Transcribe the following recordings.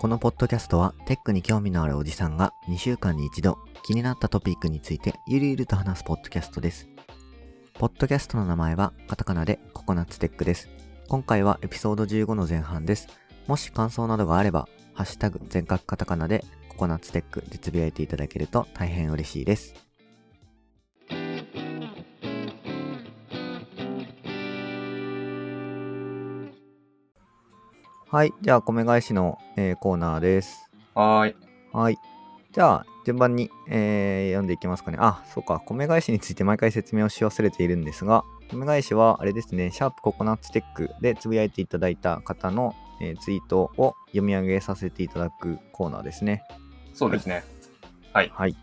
このポッドキャストはテックに興味のあるおじさんが2週間に一度気になったトピックについてゆるゆると話すポッドキャストです。ポッドキャストの名前はカタカナでココナッツテックです。今回はエピソード15の前半です。もし感想などがあれば、ハッシュタグ全角カタカナでココナッツテックでつぶやいていただけると大変嬉しいです。はい。じゃあ、米返しの、えーコーナーです。はーい。はい。じゃあ、順番に、えー読んでいきますかね。あ、そうか。米返しについて毎回説明をし忘れているんですが、米返しは、あれですね、シャープココナッツテックでつぶやいていただいた方の、えーツイートを読み上げさせていただくコーナーですね。そうですね。はい。はい。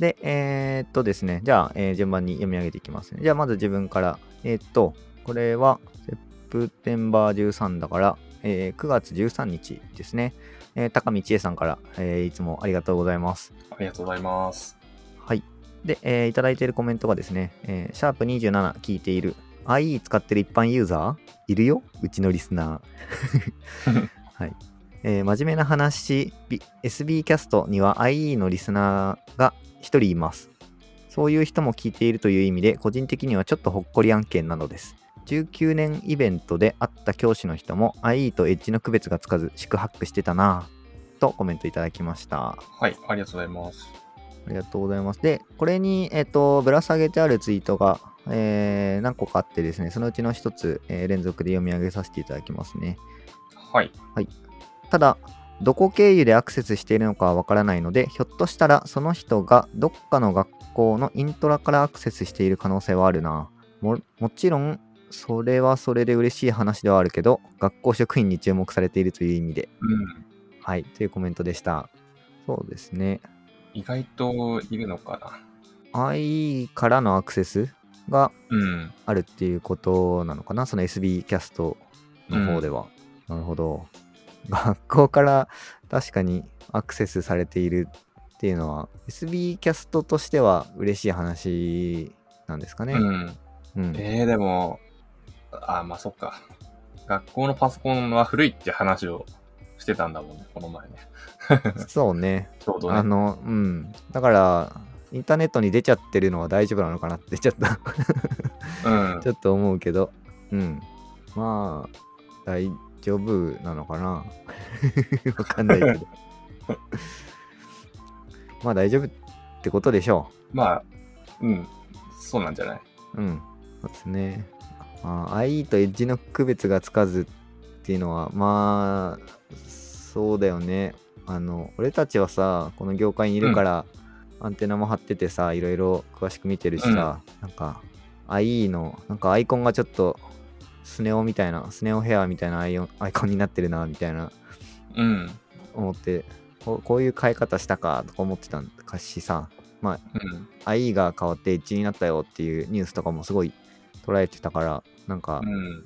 で、えーっとですね、じゃあ、えー順番に読み上げていきますね。じゃあ、まず自分から、えーっと、これは、セプテンバー13だから、えー9月13日ですね。えー高見千恵さんから、えーいつもありがとうございます。ありがとうございます。はい。で、えーいただいているコメントがですね、えーシャープ27聞いている IE 使ってる一般ユーザー？いるよ？うちのリスナー。はい。えー真面目な話、B- SB キャストには IE のリスナーが1人います。そういう人も聞いているという意味で、個人的にはちょっとほっこり案件なのです。19年イベントで会った教師の人も IE とエッジの区別がつかず、四苦八苦してたなぁとコメントいただきました。はい。ありがとうございます。ありがとうございます。で、これに、えっ、と、ぶら下げてあるツイートが、えー何個かあってですね、そのうちの一つ、えー連続で読み上げさせていただきますね。はい。ただ、どこ経由でアクセスしているのかはわからないので、ひょっとしたらその人がどっかの学校のイントラからアクセスしている可能性はあるな。ももちろん、それはそれで嬉しい話ではあるけど、学校職員に注目されているという意味で、うん。はい、というコメントでした。そうですね。意外といるのかな。IE からのアクセスがうん。あるっていうことなのかな？その SB キャストの方では。なるほど。学校から確かにアクセスされているっていうのは SB キャストとしては嬉しい話なんですかね。うん。うん。えー、でも、あ、まあそっか。学校のパソコンは古いって話をしてたんだもんね、この前ね。そうね。ちょうどね。あの、うん。だから、インターネットに出ちゃってるのは大丈夫なのかなってちょっとうんち。ょっと思うけど、うん。まあ、大丈夫なのかな？わかんないけど。まあ大丈夫ってことでしょまあ、うん。そうなんじゃない？ううん。そうですね。まあ、IE とエッジの区別がつかずっていうのは、まあ、そうだよね。あの、俺たちはさ、この業界にいるから、アンテナも張っててさ、いろいろ詳しく見てるしさ、なんか、IE の、なんかアイコンがちょっと、スネ夫みたいな、スネ夫ヘアみたいなアイアイコンになってるな、みたいな、うん。思って、こうこういう変え方したか、とか思ってたんかしさ、まあ、うん。IE が変わってエッジになったよっていうニュースとかもすごい捉えてたから、なんか、うん。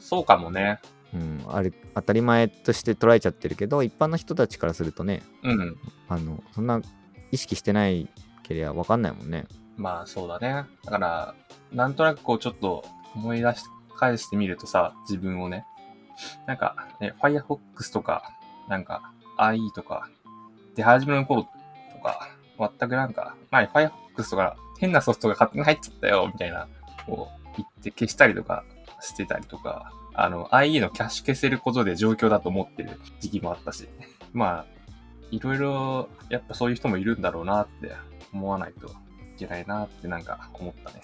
そうかもね。うん、あれ当たり前として捉えちゃってるけど、一般の人たちからするとね、うん。あの、そんな意識してないけりゃわかんないもんね。まあそうだね。だから、なんとなくこうちょっと思い出し返してみるとさ、自分をね。なんか、ね、Firefox とか、なんか IE とか、出始めの頃とか、全くなんか、前 Firefox とか変なソフトが勝手に入っちゃったよ、みたいな、こう言って消したりとかしてたりとか、あの、IE のキャッシュ消せることで状況だと思ってる時期もあったし、まあ、いろいろ、やっぱそういう人もいるんだろうなって思わないといけないなってなんか思ったね。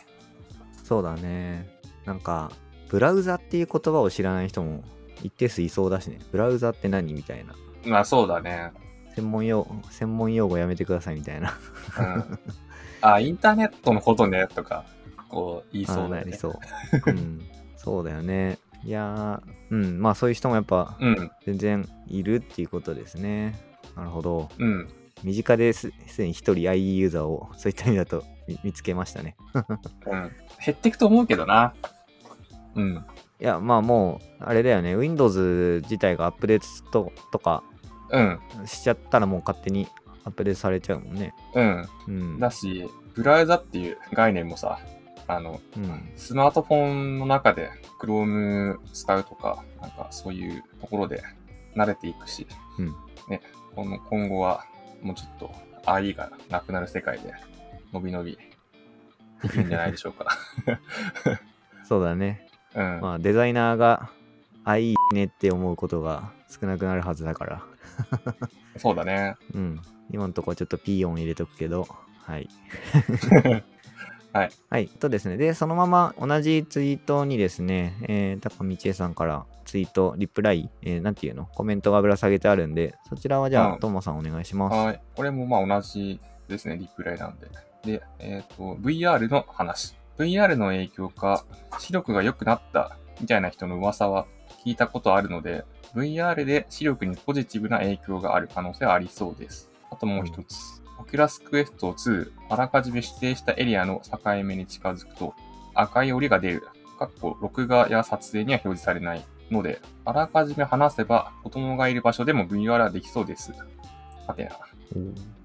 そうだね。なんか、ブラウザっていう言葉を知らない人も一定数いそうだしね。ブラウザって何みたいな。まあそうだね。専門用専門用語やめてくださいみたいな。うん。あ、インターネットのことね、とか、こう言いそうだよね。そう。うん。そうだよね。いやー、うん。まあそういう人もやっぱうん、全然いるっていうことですね。なるほど。うん。身近ですすでに一人 IE ユーザーをそういった意味だと見見つけましたね。うん。減っていくと思うけどな。うん。いや、まあもう、あれだよね。Windows 自体がアップデートととかうん。しちゃったらもう勝手にアップデートされちゃうもんね。うん。うん。だし、ブラウザっていう概念もさ、あの、うん。スマートフォンの中で Chrome 使うとか、なんかそういうところで慣れていくし、うん。ね、この今後はもうちょっと AI がなくなる世界で、のびのびいくんじゃないでしょうか。そうだね。うん。まあ、デザイナーが、あ、いいねって思うことが少なくなるはずだから。そうだね。うん。今のところちょっとピー音入れとくけど、はい。はい。はい。とですね。で、そのまま同じツイートにですね、えー、高道恵さんからツイート、リプライ、えー、なんていうの？コメントがぶら下げてあるんで、そちらはじゃあ、うんともさんお願いします。はい。これもまあ同じですね、リプライなんで。で、えっ、と、VR の話。VR の影響か、視力が良くなったみたいな人の噂は聞いたことあるので、VR で視力にポジティブな影響がある可能性はありそうです。あともう一つ。オキュラスクエスト2、あらかじめ指定したエリアの境目に近づくと赤い折が出る。かっこ録画や撮影には表示されないので、あらかじめ話せば子供がいる場所でも VR はできそうです。はてな。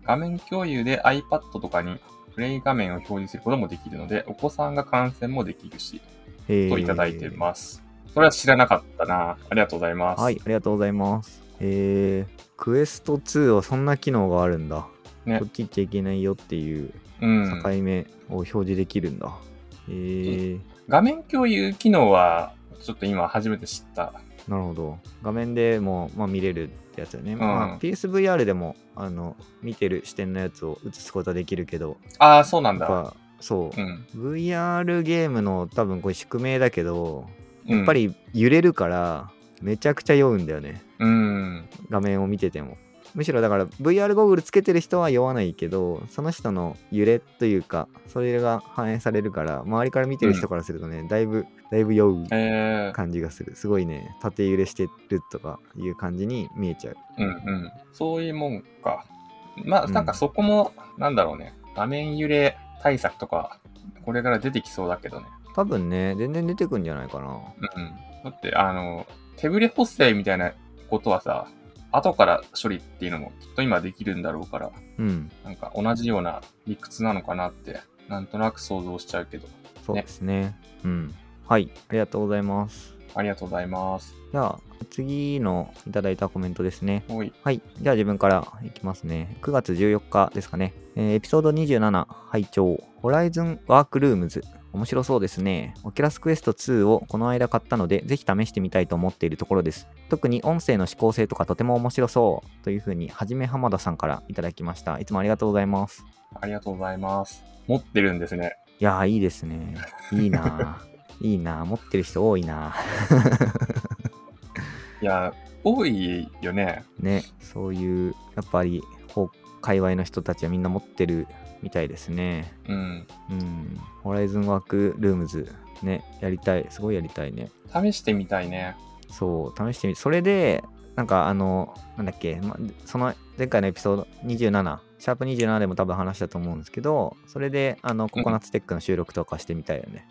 画面共有で iPad とかにプレイ画面を表示することもできるので、お子さんが観戦もできるし、えーといただいてます。それは知らなかったな。ありがとうございます。はい、ありがとうございます。えー、クエスト2はそんな機能があるんだ。ねこっち行っちゃいけないよっていううん境。目を表示できるんだ。えー、画面共有機能は、ちょっと今初めて知った。なるほど。画面でも、まあ、見れるってやつだよね。まあ、うん PSVR でもあの見てる視点のやつを映すことはできるけど、ああ、そうなんだ。やっぱそう、うん。VR ゲームの多分これ宿命だけど、うんやっぱ、り揺れるからめちゃくちゃ酔うんだよね。うん。画面を見てても。むしろだから VR ゴーグルつけてる人は酔わないけど、その人の揺れというか、それが反映されるから、周りから見てる人からするとね、だいぶ、だいぶ酔うえー、感じがする。すごいね、縦揺れしてるとかいう感じに見えちゃう。うんうん。そういうもんか。まあ、うんなんかそこも、なんだろうね。画面揺れ対策とか、これから出てきそうだけどね。多分ね、全然出てくんじゃないかな。うん。だって、あの、手ブレ補正みたいなことはさ、後から処理っていうのもきっと今できるんだろうから、うん、なんか同じような理屈なのかなって、なんとなく想像しちゃうけど。そうですね。うん。はい、ありがとうございます。ありがとうございます。じゃあ、次のいただいたコメントですね。はい。じゃあ自分からいきますね。9月14日ですかね。えーエピソード27、拝聴ホライズンワークルームズ。面白そうですね。オキュラスクエスト2をこの間買ったので、ぜひ試してみたいと思っているところです。特に音声の指向性とかとても面白そう。というふうに、はじめ浜田さんからいただきました。いつもありがとうございます。ありがとうございます。持ってるんですね。いやー、いいですね。いいなー いいなー持ってる人多いな いや、多いよね。ね、そういう、やっぱり、ほ界隈の人たちはみんな持ってるみたいですね。うん。うん。ホライズンワークルームズ、ね、やりたい。すごいやりたいね。試してみたいね。そう、試してみそれで、なんかあの、なんだっけ、ま、その前回のエピソード27、シャープ27でも多分話したと思うんですけど、それで、あの、ココナッツテックの収録とかしてみたいよね。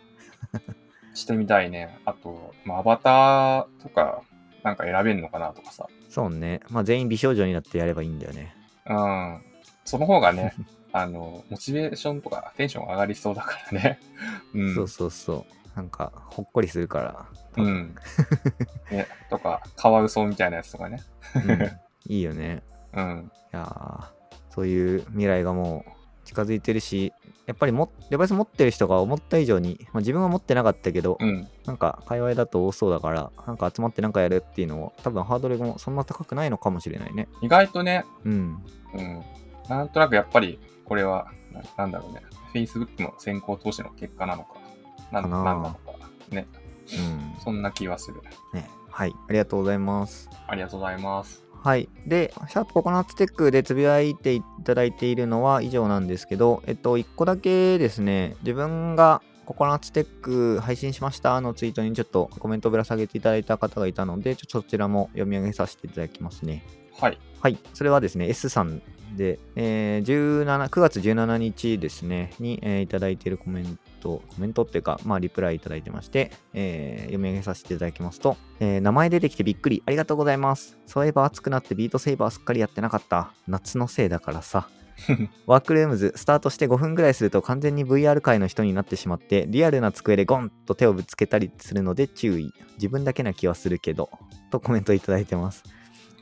してみたいね。あと、まあ、アバターとか、なんか選べんのかなとかさ。そうね。まあ、全員美少女になってやればいいんだよね。うん。その方がね、あの、モチベーションとかテンション上がりそうだからね。うん。そうそうそう。なんか、ほっこりするから。うん。ね、とか、カワウソみたいなやつとかね。うんいいよね。うん。いやーそういう未来がもう近づいてるし、やっぱりもデバイス持ってる人が思った以上に、まあ、自分は持ってなかったけど、うん。なんか界隈だと多そうだから、なんか集まってなんかやるっていうのは、多分ハードルもそんな高くないのかもしれないね。意外とね、うん。うん。なんとなくやっぱり、これは、ななんだろうね。Facebook の先行投資の結果なのか。なななんなのか。ね。うん。そんな気はする。ね。はい。ありがとうございます。ありがとうございます。はい。で、シャープココナッツテックでつぶやいていただいているのは以上なんですけど、えっと、1個だけですね、自分がココナッツテック配信しましたのツイートにちょっとコメントをぶら下げていただいた方がいたので、ちょっとそちらも読み上げさせていただきますね。はい。はい。それはですね、S さんで、えー17 9月17日ですね、に、えーいただいているコメント、コメントっていうか、まあ、リプライいただいてまして、えー読み上げさせていただきますと、えー名前出てきてびっくり、ありがとうございます。そういえば暑くなってビートセイバーすっかりやってなかった。夏のせいだからさ。ワークルームズスタートして5分ぐらいすると完全に VR 界の人になってしまってリアルな机でゴンと手をぶつけたりするので注意自分だけな気はするけどとコメントいただいてます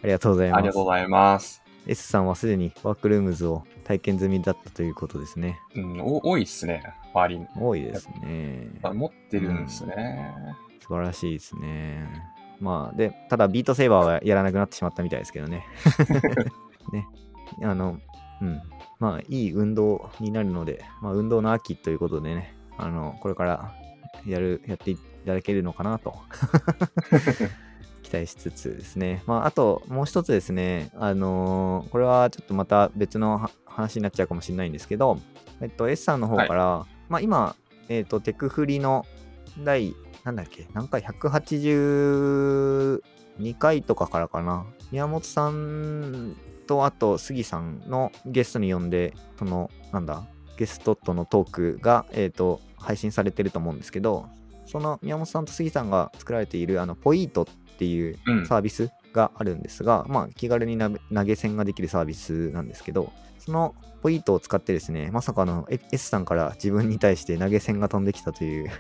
ありがとうございますありがとうございます。S さんはすでにワークルームズを体験済みだったということですね。うん、お多いっすね、周り。に。多いですね。あ持ってるんですね。素晴らしいですね。まあでただビートセーバーはやらなくなってしまったみたいですけどね。ね。あのうん。まあいい運動になるので、まあ、運動の秋ということでねあのこれからやるやっていただけるのかなと 期待しつつですねまああともう一つですねあのーこれはちょっとまた別の話になっちゃうかもしれないんですけどえっと S さんの方から、まあ今えっとテクフリの第なんだっけ何回 ?182 回とかからかな宮本さんとあと杉さんのゲストに呼んでそのなんだゲストとのトークが、えー、と配信されてると思うんですけどその宮本さんと杉さんが作られているあのポイートっていううん。サービスがあるんですが、まあ気軽にな投げ銭ができるサービスなんですけどそのポイートを使ってですねまさかの S さんから自分に対して投げ銭が飛んできたという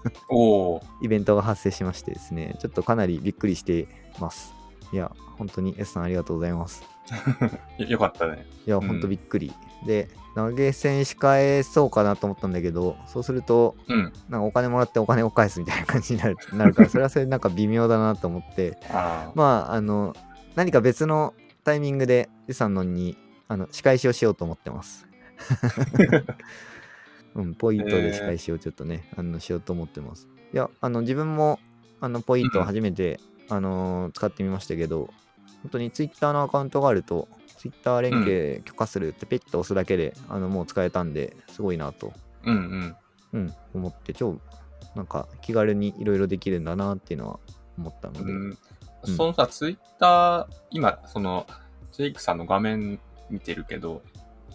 イベントが発生しましてですね、ちょっとかなりびっくりしてます。いや、本当に S さんありがとうございます。よよかったね。いや、うん本当びっくり。で、投げ銭し返そうかなと思ったんだけど、そうすると、うん。なんかお金もらってお金を返すみたいな感じになる なるから、それはそれでなんか微妙だなと思って、あーまあ、あの、何か別のタイミングで S さんのにあの仕返しをしようと思ってます。うん、ポイントで仕返しをちょっとね、あのしようと思ってます。いや、あの自分もあのポイントを初めて、あのー使ってみましたけど、本当に Twitter のアカウントがあると、Twitter 連携許可するってペッと押すだけで、あのもう使えたんで、すごいなと、うんうん。うん、思って、超なんか気軽にいろいろできるんだなっていうのは思ったので、うんうんそのさ、ツイッター、今、その、ジェイクさんの画面見てるけど、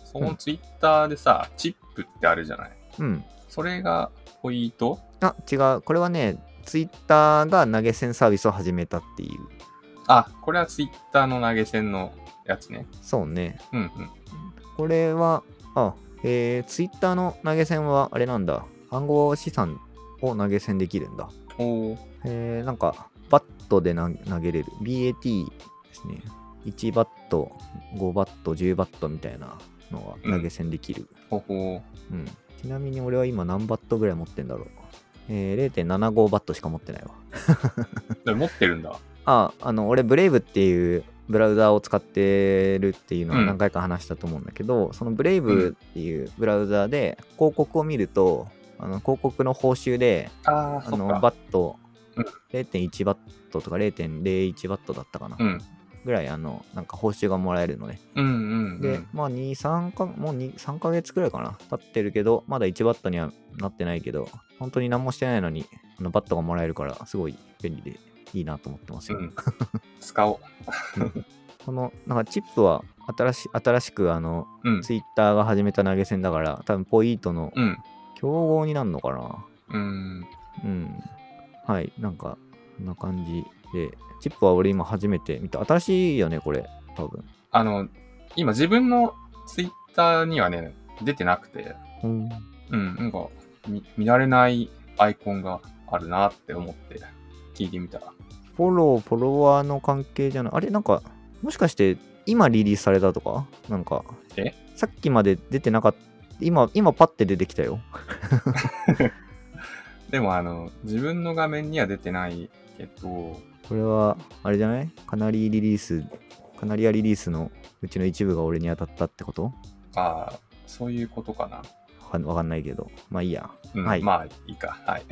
そのツイッターでさ、チップってあるじゃないうん。それがポイント？あ、違う。これはね、ツイッターが投げ銭サービスを始めたっていう。あ、これはツイッターの投げ銭のやつね。そうね。うんうん。これは、あ、えー、ツイッターの投げ銭はあれなんだ。暗号資産を投げ銭できるんだ。おーえー、なんか、バットで投投げれる。BAT ですね。1バット、5バット、10バットみたいなのが投げ銭できる。ほほうん。ちなみに俺は今何バットぐらい持ってんだろう。えー、0.75バットしか持ってないわ。持ってるんだ。あ、あの、俺、ブレイブっていうブラウザーを使ってるっていうのはうん何回か話したと思うんだけど、そのブレイブっていうブラウザーで広告を見ると、あの広告の報酬で、あの。バットうん0.1バットとか0.01バットだったかな、うん。ぐらい、あの、なんか報酬がもらえるのね。うんうん、うん。で、まあ、2、3か、もう2、3ヶ月くらいかな、経ってるけど、まだ1バットにはなってないけど、本当に何もしてないのに、あのバットがもらえるから、すごい便利でいいなと思ってますよ。うん。使おう。この、なんかチップは新し新しくあの、うん。ツイッターが始めた投げ銭だから、多分ポイートのうん。競合になるのかな。うん。うん。はい、なんか、こんな感じで、チップは俺今初めて見た。新しいよね、これ、多分。あの、今自分のツイッターにはね、出てなくて、うん。うん、なんか、見見慣れないアイコンがあるなって思って、聞いてみた。フォロー、フォロワーの関係じゃない？あれ、なんか、もしかして、今リリースされたとか？なんか、え？さっきまで出てなかった。今、今パッて出てきたよ。でも、あの、自分の画面には出てないけど、これは、あれじゃない？カナリーリリース、カナリアリリースのうちの一部が俺に当たったってこと？ああ、そういうことかな。わかんわかんないけど。まあいいや。うん、はいまあ、いいか。はい。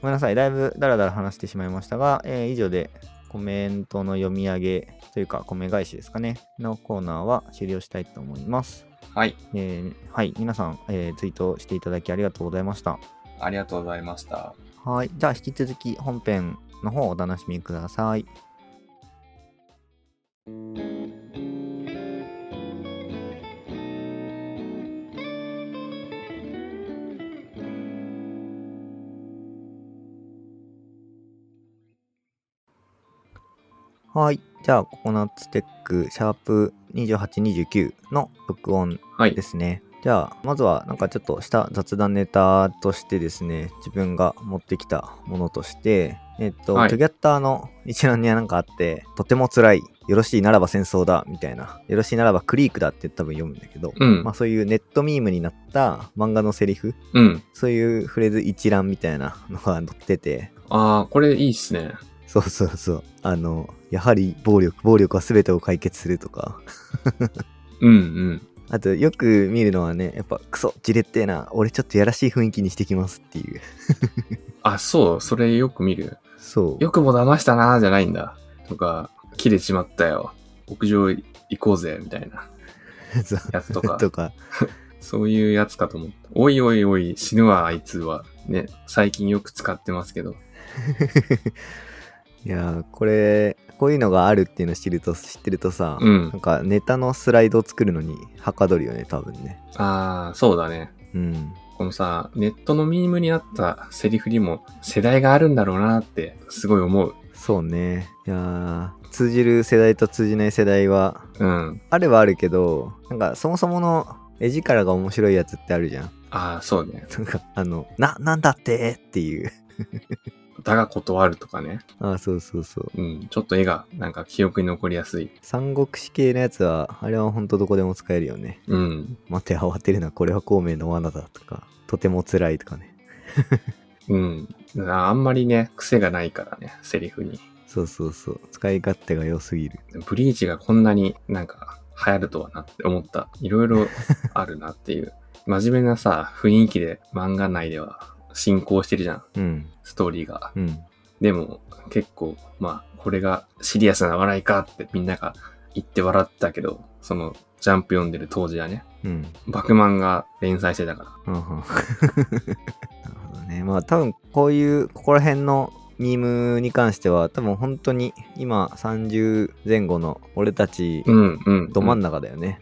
ごめんなさい。だいぶダラダラ話してしまいましたが、えー以上でコメントの読み上げというか、コメ返しですかね。のコーナーは終了したいと思います。はい。えーはい。皆さん、えーツイートしていただきありがとうございました。ありがとうございました。はい。じゃあ、引き続き本編の方をお楽しみください。はい。じゃあ、ココナッツテック、シャープ28、29の録音はいで。すね。じゃあ、まずは、なんかちょっとした雑談ネタとしてですね、自分が持ってきたものとして、えっと、はいトゥギャッターの一覧にはなんかあって、とても辛い、よろしいならば戦争だ、みたいな、よろしいならばクリークだって多分読むんだけど、うんまあそういうネットミームになった漫画のセリフ、うん。そういうフレーズ一覧みたいなのが載ってて、ああ、これいいっすね。そうそうそう。あの、やはり暴力、暴力は全てを解決するとか。うんうん。あと、よく見るのはね、やっぱ、クソ、じれってえな、俺ちょっとやらしい雰囲気にしてきますっていう。あ、そう、それよく見る？そう。よくも騙したなーじゃないんだ。とか、切れちまったよ。屋上行こうぜ、みたいな やつとか。とか。そういうやつかと思った。おいおいおい、死ぬわ、あいつは。ね、最近よく使ってますけど。いやー、これ、こういうのがあるっていうのを知ると、知ってるとさ、うんなんかネタのスライドを作るのにはかどるよね、多分ね。ああ、そうだね。うん。このさ、ネットのミームになったセリフにも世代があるんだろうなってすごい思う。そうね。いやー、通じる世代と通じない世代は、うん。あれはあるけど、なんかそもそもの絵力が面白いやつってあるじゃん。ああ、そうね。なんか、あの、な、なんだってっていう。だが断るとかね。ああ、そうそうそう。うん。ちょっと絵がなんか記憶に残りやすい。三国志系のやつは、あれはほんとどこでも使えるよね。うん。待て、慌てるな、これは孔明の罠だとか、とても辛いとかね。うん。あんまりね、癖がないからね、セリフに。そうそうそう。使い勝手が良すぎる。ブリーチがこんなになんか流行るとはなって思った。いろいろあるなっていう。真面目なさ、雰囲気で漫画内では進行してるじゃん。うん。ストーリーが。うん。でも結構、まあ、これがシリアスな笑いかってみんなが言って笑ったけど、そのジャンプ読んでる当時はね、うん。バクマンが連載してたから。うんうん なるほどね。まあ多分こういう、ここら辺のミームに関しては多分本当に今30前後の俺たちうん、うん。ど真ん中だよね。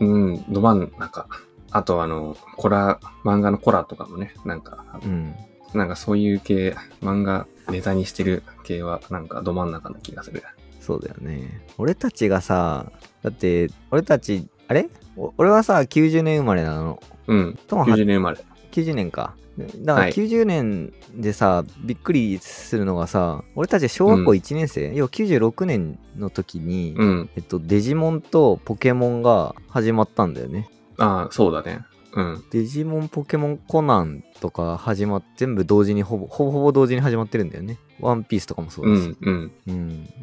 うん、ど真ん中。あとあの、コラ、漫画のコラとかもね、なんか、うん。なんかそういう系、漫画ネタにしてる系はなんかど真ん中な気がする。そうだよね。俺たちがさ、だって俺たち、あれ？お俺はさ、90年生まれなの。うん。ともは90年生まれ。90年か。だからはい90年でさ、びっくりするのがさ、俺たち小学校うん1年生、要は96年の時に、うん。えっと、デジモンとポケモンが始まったんだよね。ああ、そうだね。うん。デジモン、ポケモン、コナンとか始まっ全部同時にほぼ、ほぼほぼ同時に始まってるんだよね。ワンピースとかもそううだし。ん、うん。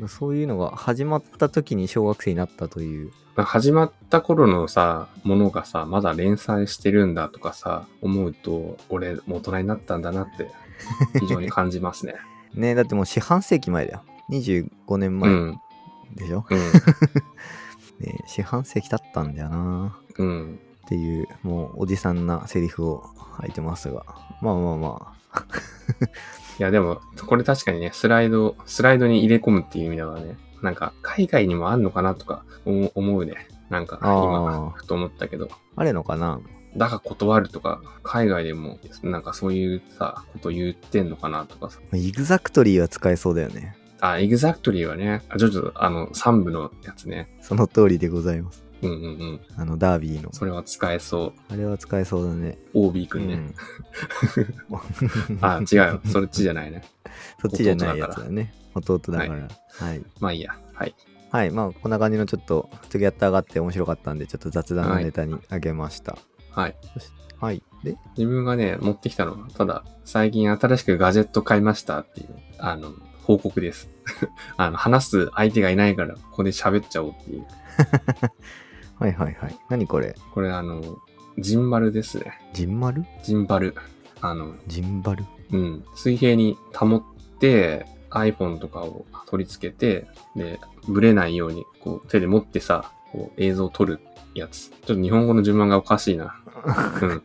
うん。そういうのが始まった時に小学生になったという。始まった頃のさ、ものがさ、まだ連載してるんだとかさ、思うと、俺、もう大人になったんだなって、非常に感じますね。ねだってもう四半世紀前だよ。25年前うん。でしょ、うん。ね四半世紀経ったんだよなうん。っていう、もうおじさんなセリフを吐いてますが。まあまあまあ。いや、でも、これ確かにね、スライド、スライドに入れ込むっていう意味ではね、なんか、海外にもあんのかなとか思思うね。なんか、今、ふと思ったけど、あれのかな？だが断るとか、海外でも、なんかそういうさ、こと言ってんのかなとかさ。 exactly は使えそうだよね。あ、 exactly はね、あ、ちょっと、あの、3部のやつね。その通りでございます。うんうんうん。あの、ダービーの。それは使えそう。あれは使えそうだね。OB くんね。うん あ、違うよ。そっちじゃないね。そっちじゃないやつだね。弟だから。はい。まあいいや。はい。はい。まあ、こんな感じのちょっと、次やって上がって面白かったんで、ちょっと雑談のネタにあげました。はい。はい。で、自分がね、持ってきたのは、ただ、最近新しくガジェット買いましたっていう、あの、報告です。あの、話す相手がいないから、ここで喋っちゃおうっていう。はいはいはい。何これ？これあの、ジンバルですね。ジンマル？ジンバル。あの、ジンバル？うん。水平に保って、iPhone とかを取り付けて、で、ブレないように、こう、手で持ってさ、こう、映像を撮るやつ。ちょっと日本語の順番がおかしいな。うん。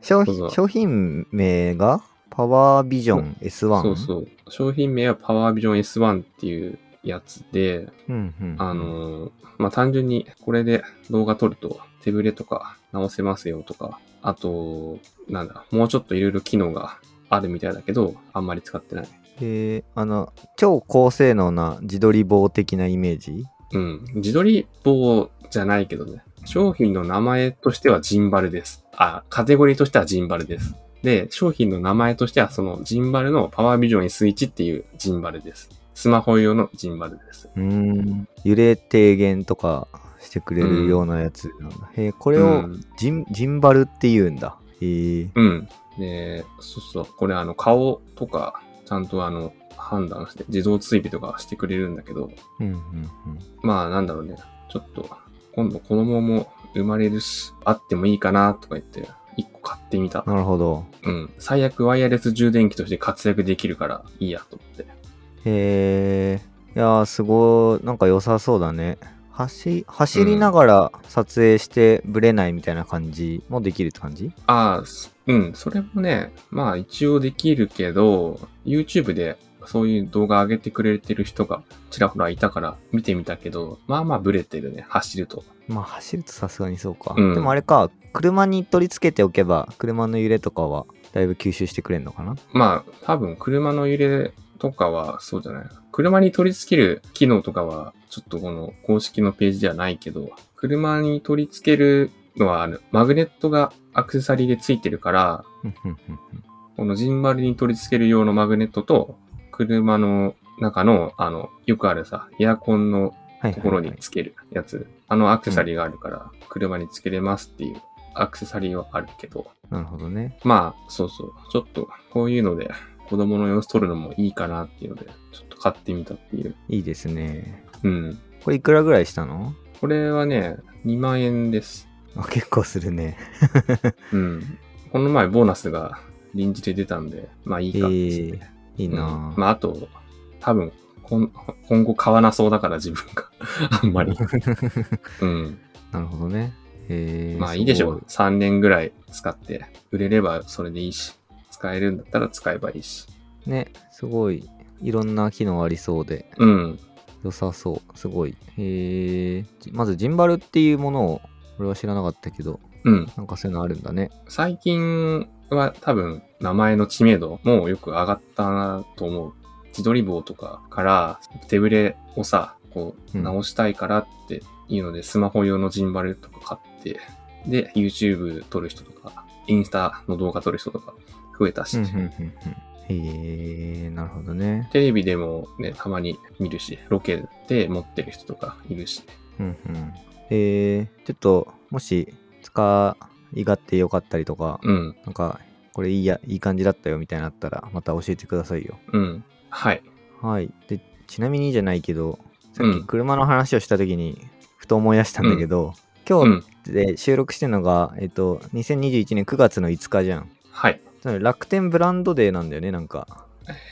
商そうそう品商品名がパワービジョン S1? そうそう。商品名はパワービジョン S1 っていうやつで、うんうん。あのーまあ、単純にこれで動画撮ると手ブレとか直せますよとか、あと、なんだ、もうちょっといろいろ機能があるみたいだけど、あんまり使ってない。えー、あの、超高性能な自撮り棒的なイメージ？うん。自撮り棒じゃないけどね。商品の名前としてはジンバルです。あ、カテゴリーとしてはジンバルです。で、商品の名前としてはそのジンバルのパワービジョンにスイッチっていうジンバルです。スマホ用のジンバルです。うーん。揺れ低減とかしてくれるようなやつなんだ。へえ、これうをんジン、ジンバルって言うんだ。へえ。うん。で、そうそう。これあの顔とかちゃんとあの判断して自動追尾とかしてくれるんだけど、うんうんうん。まあなんだろうね。ちょっと今度子供も生まれるし、あってもいいかなとか言って一個買ってみた。なるほど。うん。最悪ワイヤレス充電器として活躍できるからいいやと思って。へえ。いやー、すごい、なんか良さそうだね。走走りながら撮影してブレないみたいな感じもできるって感じ？ああ、すうん。それもね、まあ一応できるけど、YouTube でそういう動画上げてくれてる人がちらほらいたから見てみたけど、まあまあブレてるね、走ると。まあ走るとさすがにそうか。うんでもあれか、車に取り付けておけば、車の揺れとかはだいぶ吸収してくれるのかな？まあ多分車の揺れとかはそうじゃない。車に取り付ける機能とかはちょっとこの公式のページではないけど、車に取り付けるのはあのマグネットがアクセサリーで付いてるから、このジンバルに取り付ける用のマグネットと、車の中の、あの、よくあるさ、エアコンのはいところにつけるやつ、あのアクセサリーがあるから、車につけれますっていうアクセサリーはあるけど、なるほどね。まあ、そうそう、ちょっとこういうので子供の様子撮るのもいいかなっていうので、ちょっと買ってみたっていう。いいですね。うん。これいくらぐらいしたの？これはね、2万円です。あ結構するね。うん。この前ボーナスが臨時で出たんで、まあいいかっつって。えいいなうんぁ。まああと、多分、こん今後買わなそうだから自分が あんまり。うん。なるほどね。えー、まあいいでしょうす。3年ぐらい使って、売れればそれでいいし、使えるんだったら使えばいいし。ね、すごい、いろんな機能ありそうで、うん。良さそう。すごい。えー、じまずジンバルっていうものを、俺は知らなかったけど、うん。なんかそういうのあるんだね。最近は多分名前の知名度もよく上がったなと思う。自撮り棒とかから手ぶれをさ、こううん直したいからっていうのでスマホ用のジンバルとか買って、で、YouTube 撮る人とか、インスタの動画撮る人とか増えたし、うんうんうんうん。へえー、なるほどね。テレビでもね、たまに見るし、ロケで持ってる人とかいるし、うんうん。えー、ちょっと、もし、使い勝手良かったりとか、うん、なんか、これいいや、いい感じだったよみたいなのあったら、また教えてくださいよ。うん、はい。はい。で、ちなみにじゃないけど、さっうんき車の話をした時に、ふと思い出したんだけど、今うん、日で収録してるのが、えっと、2021年9月の5日じゃん。はい。楽天ブランドデーなんだよね、なんか。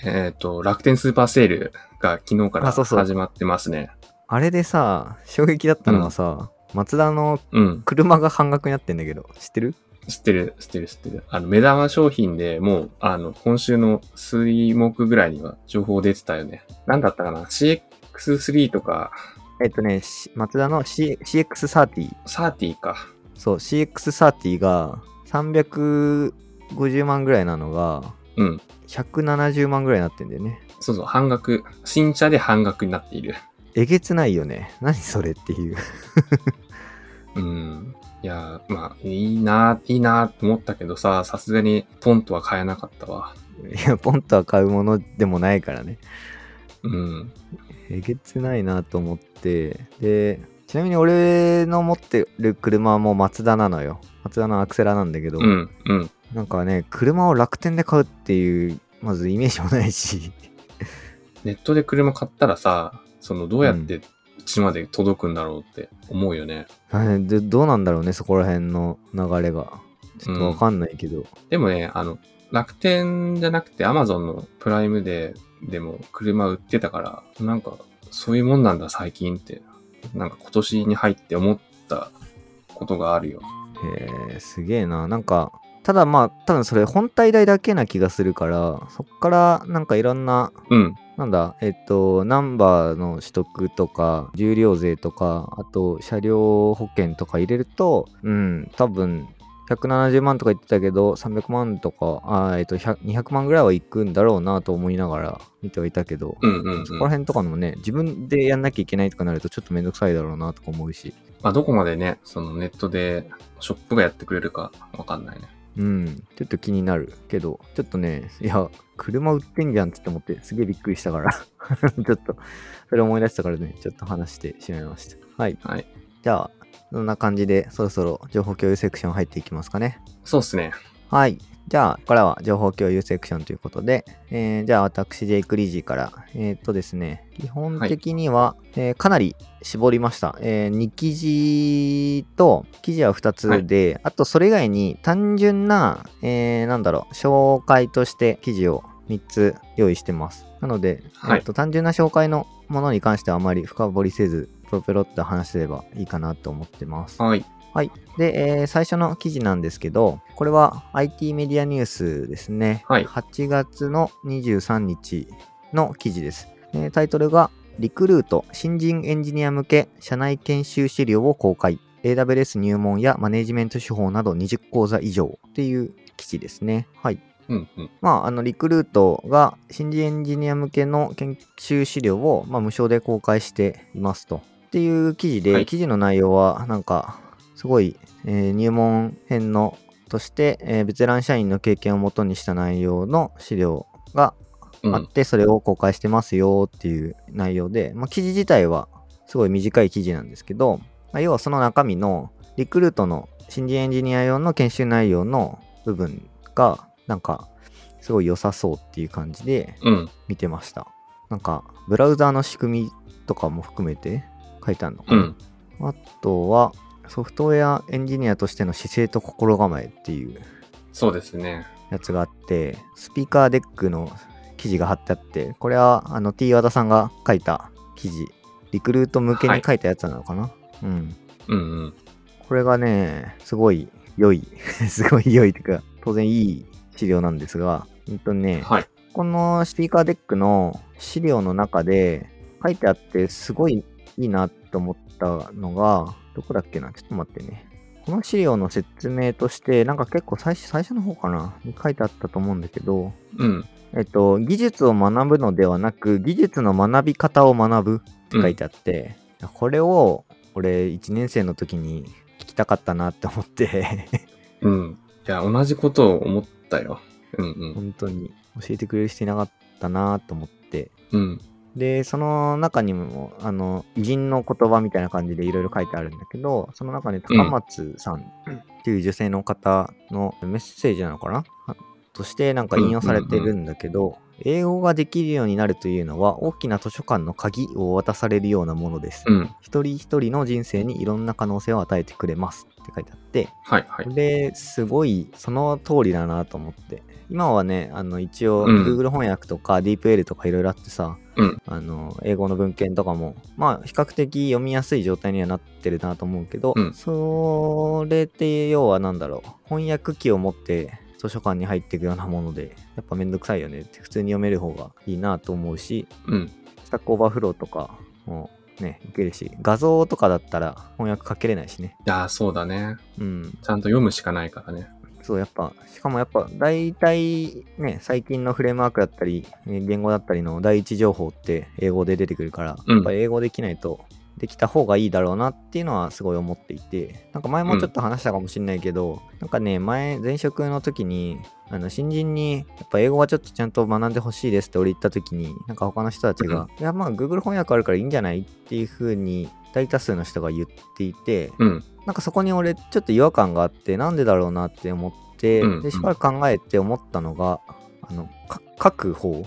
えっ、と、楽天スーパーセールが昨日から始まってますね。あれでさ、衝撃だったのがさ、マツダのうん。車が半額になってんだけど、知ってる？知ってる、知ってる、知ってる。あの、目玉商品でもう、あの、今週の水木ぐらいには情報出てたよね。なんだったかな ?CX3 とか、えっとね、しマツダの、C、CX30。30か。そう、CX30 が350万ぐらいなのが、うん。170万ぐらいになってんだよね。そうそう、半額。新車で半額になっている。えげつないよね。何それっていう。うん。いやー、まあ、いいな、いいなと思ったけどさ、さすがにポンとは買えなかったわ。いや、ポンとは買うものでもないからね。うん。えげつないなと思って。で、ちなみに俺の持ってる車はもうマツダなのよ。マツダのアクセラなんだけど、うん、うん。なんかね、車を楽天で買うっていう、まずイメージもないし、ネットで車買ったらさ、その、どうやってうちまで届くんだろうって思うよね。あれでどうなんだろうね、そこら辺の流れが。ちょっとわかんないけど。でもね、あの、楽天じゃなくて Amazon のプライムで、でも車売ってたから、なんか、そういうもんなんだ最近って、なんか今年に入って思ったことがあるよ。へえ、すげえな。なんか、ただまあ、多分それ本体代だけな気がするから、そっからなんかいろんな、うん、なんだ、えっと、ナンバーの取得とか、重量税とか、あと車両保険とか入れると、うん、多分、170万とか言ってたけど、300万とか、あーえっと、100 200万ぐらいは行くんだろうなと思いながら見てはいたけど、うんうん、うん。そこら辺とかもね、自分でやんなきゃいけないとかなるとちょっとめんどくさいだろうなとか思うし、まあ、どこまでね、そのネットでショップがやってくれるかわかんないね。うん、ちょっと気になるけど、ちょっとね、いや、車売ってんじゃんって思って、すげえびっくりしたから、ちょっと、それ思い出したからね、ちょっと話してしまいました。はい。はい。じゃあ、そんな感じで、そろそろ情報共有セクション入っていきますかね。そうっすね。はい。じゃあ、ここからは情報共有セクションということで、えーじゃあ私、ジェイク・リージーから、えーっとですね、基本的には、えーかなり絞りました。え2記事と、記事は2つで、あとそれ以外に単純な、えーなんだろう、紹介として記事を3つ用意してます。なので、はいえーっと単純な紹介のものに関してはあまり深掘りせず、ペロペロっと話せればいいかなと思ってます。はい。はい。で、えー最初の記事なんですけど、これは IT メディアニュースですね。はい8月の23日の記事です。えータイトルが、リクルート新人エンジニア向け社内研修資料を公開。AWS 入門やマネジメント手法など20講座以上っていう記事ですね。はい。うんうん。まあ、あの、リクルートが新人エンジニア向けの研修資料を、まあ、無償で公開していますと。っていう記事で、はい記事の内容は、なんか、すごい、えー入門編のとして、えーベテラン社員の経験をもとにした内容の資料がうん。あって、それを公開してますよっていう内容で、まあ、記事自体はすごい短い記事なんですけど、まあ要はその中身のリクルートの新人エンジニア用の研修内容の部分がなんかすごい良さそうっていう感じでうん。見てました。なんかブラウザーの仕組みとかも含めて書いてあるのかな。うん。あとはソフトウェアエンジニアとしての姿勢と心構えっていうそうですね。やつがあって、スピーカーデックの記事が貼ってあって、これはあの T 和田さんが書いた記事、リクルート向けに書いたやつなのかな、うん。うんうん。これがね、すごい良い、すごい良いというか、当然いい資料なんですが、うんとね、はい。このスピーカーデックの資料の中で書いてあって、すごいいいなと思ったのが、どこだっけな？ちょっと待ってね。この資料の説明として、なんか結構最初最初の方かな？に書いてあったと思うんだけど、うん。えっと、技術を学ぶのではなく、技術の学び方を学ぶって書いてあって、これを俺1年生の時に聞きたかったなって思って、うん。いや、同じことを思ったよ。うんうん。本当に教えてくれる人いなかったなと思って、うん。で、その中にも、あの、偉人の言葉みたいな感じでいろいろ書いてあるんだけど、その中に高松さんっていう女性の方のメッセージなのかな？としてなんか引用されてるんだけど、英語ができるようになるというのは大きな図書館の鍵を渡されるようなものです。うん。一人一人の人生にいろんな可能性を与えてくれます。って書いてあって、はいはい。こ。れすごいその通りだなと思って。今はねあの一応うん。Google 翻訳とか DeepL とかいろいろあってさ、うん。あの英語の文献とかもまあ比較的読みやすい状態にはなってるなと思うけど、うん。それって要は何だろう。翻訳機を持って図書館に入っていくようなものでやっぱめんどくさいよねって普通に読める方がいいなと思うしうん。スタックオーバーフローとかもねいけるし画像とかだったら翻訳かけれないしねいやー、そうだね。うんちゃんと読むしかないからね。そう、やっぱ、しかもやっぱ、大体ね、最近のフレームワークだったり、えー言語だったりの第一情報って英語で出てくるから、うんやっぱ英語できないとできた方がいいだろうなっていうのはすごい思っていて、なんか前もちょっと話したかもしれないけど、なんかね、前、前職の時に、あの新人にやっぱ英語はちょっとちゃんと学んでほしいですって俺言った時になんか他の人たちが、いやまあ Google 翻訳あるからいいんじゃないっていう風に大多数の人が言っていて、うん。なんかそこに俺ちょっと違和感があってなんでだろうなって思って、うん。でしばらく考えて思ったのがあのか書く方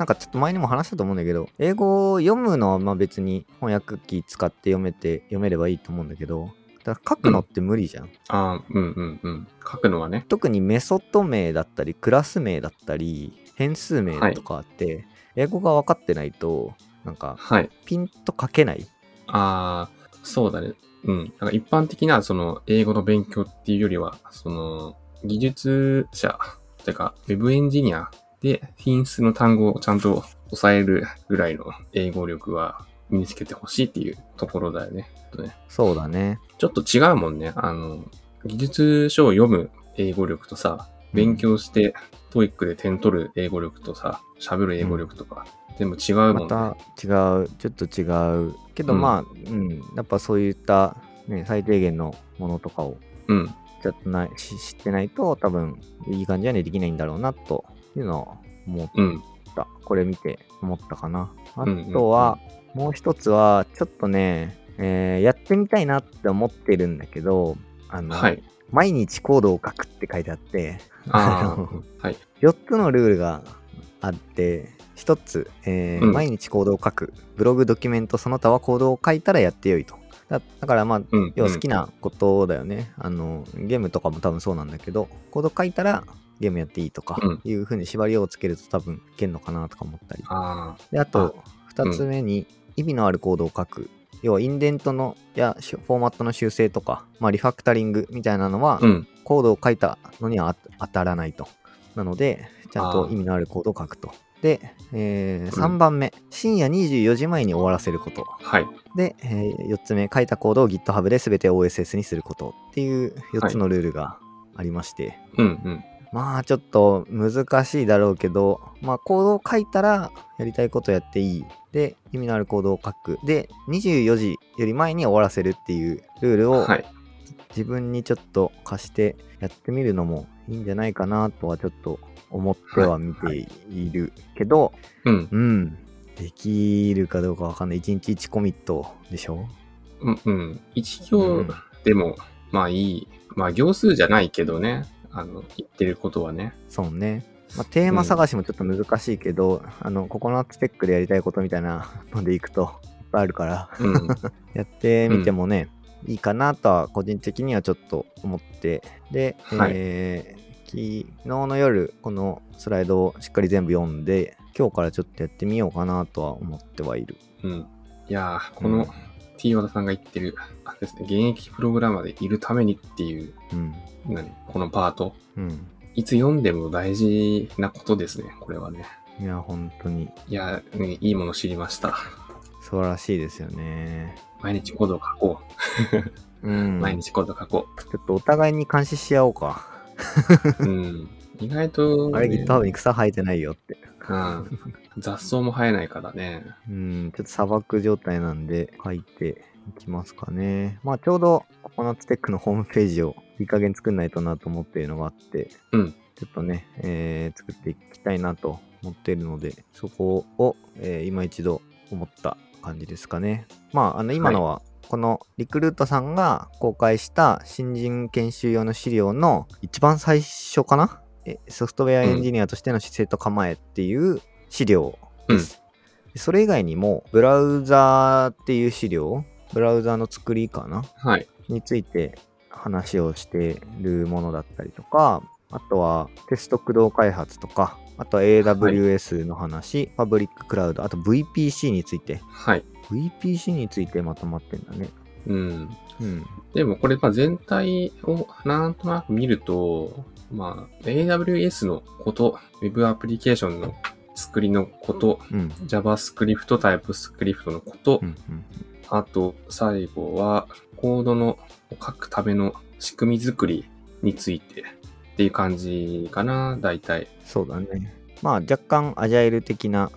なんかちょっと前にも話したと思うんだけど英語を読むのはまあ別に翻訳機使って読めて読めればいいと思うんだけどだから書くのって無理じゃん、ああ、うんうんうん。書くのはね。特にメソッド名だったりクラス名だったり変数名とかあって、英語が分かってないとなんかはい。ピンと書けないああ、そうだね。うん。なんか一般的なその英語の勉強っていうよりは、その技術者、てか、ウェブエンジニアで品質の単語をちゃんと抑えるぐらいの英語力は身につけてほしいっていうところだよね。とねそうだねちょっと違うもんね。あの、技術書を読む英語力とさ、勉強して、 TOEICで点取る英語力とさ、喋る英語力とか、全部違うもんね。また違う、ちょっと違う。けどうんまあ、うん、やっぱそういった、ね、最低限のものとかをうん。ちょっとないし知ってないと多分いい感じはねできないんだろうなというのを思っうん。た。これ見て思ったかな。あとは、もう一つは、ちょっとね、えーやってみたいなって思ってるんだけど、あの、はい。毎日コードを書くって書いてあって、あ はい。4つのルールがあって、1つ、えーうん毎日コードを書く。ブログ、ドキュメント、その他はコードを書いたらやってよいと。だだからまあ、うん。要は好きなことだよね。あの、ゲームとかも多分そうなんだけど、コード書いたらゲームやっていいとかうんいう風に縛りをつけると多分いけんのかなとか思ったり。あで、あと、2つ目に意味のあるコードを書く。要はインデントのやしフォーマットの修正とか、まあ、リファクタリングみたいなのは。コードを書いたのにはあ当たらないと。なので、ちゃんと意味のあるコードを書くと。で、えーうん3番目、深夜24時前に終わらせること。はい。で、え4つ目、書いたコードを GitHub で全て OSS にすることっていう4つのルールがありまして、うんうん。まあちょっと難しいだろうけど、まあコードを書いたらやりたいことやっていい。で、意味のあるコードを書く。で、24時より前に終わらせるっていうルールをはい。自分にちょっと貸してやってみるのもいいんじゃないかなとはちょっと思っては見ているけど、うん。うん、できるかどうかわかんない。1日1コミットでしょ？うんうん。一う行んでも、まあいい。まあ行数じゃないけどね。あの、言ってることはね。そうね。まあ、テーマ探しもちょっと難しいけど、あの、ココナッツテックでやりたいことみたいな のでいくといっぱいあるから、うん。やってみてもね、いいかなとは個人的にはちょっと思って、で、はいえー昨日の夜、このスライドをしっかり全部読んで、今日からちょっとやってみようかなとは思ってはいる。うん。いやー、こうんの T 和田さんが言ってる、あれですね、現役プログラマーでいるためにっていう、うん。何このパート。うん。いつ読んでも大事なことですね、これはね。いや、本当にいやいいもの知りました。素晴らしいですよね。毎日コードを書こうう。ん。毎日コード書こちょっとお互いに監視し合おうか。う。うん。意外と、あれ、ね GitHub に草生えてないよって。うん。雑草も生えないからね。うん、ちょっと砂漠状態なんで書いていきますかね。まあちょうどココナッツテックのホームページをいい加減作んないとなと思っているのがあって、うん。ちょっとね、えー作っていきたいなと思っているので、そこを、えー今一度思った感じですかね。まあ、あの今のは、このリクルートさんが公開した新人研修用の資料の一番最初かなえソフトウェアエンジニアとしての姿勢と構えっていう資料です。それ以外にも、ブラウザーっていう資料、ブラウザーの作りかな？はい。について話をしてるものだったりとか、あとはテスト駆動開発とか、あとは AWS の話、パブリッククラウド、あと VPC について。はい。VPC についてまとまってんだね。うん。うん。でもこれ、まあ全体をなんとなく見ると、まあ、AWS のこと、Web アプリケーションの作りのこと、うん。JavaScript、TypeScript のことう、ん。あと、最後は、コードの書くための仕組み作りについてっていう感じかな、大体。そうだね。まあ若干アジャイル的な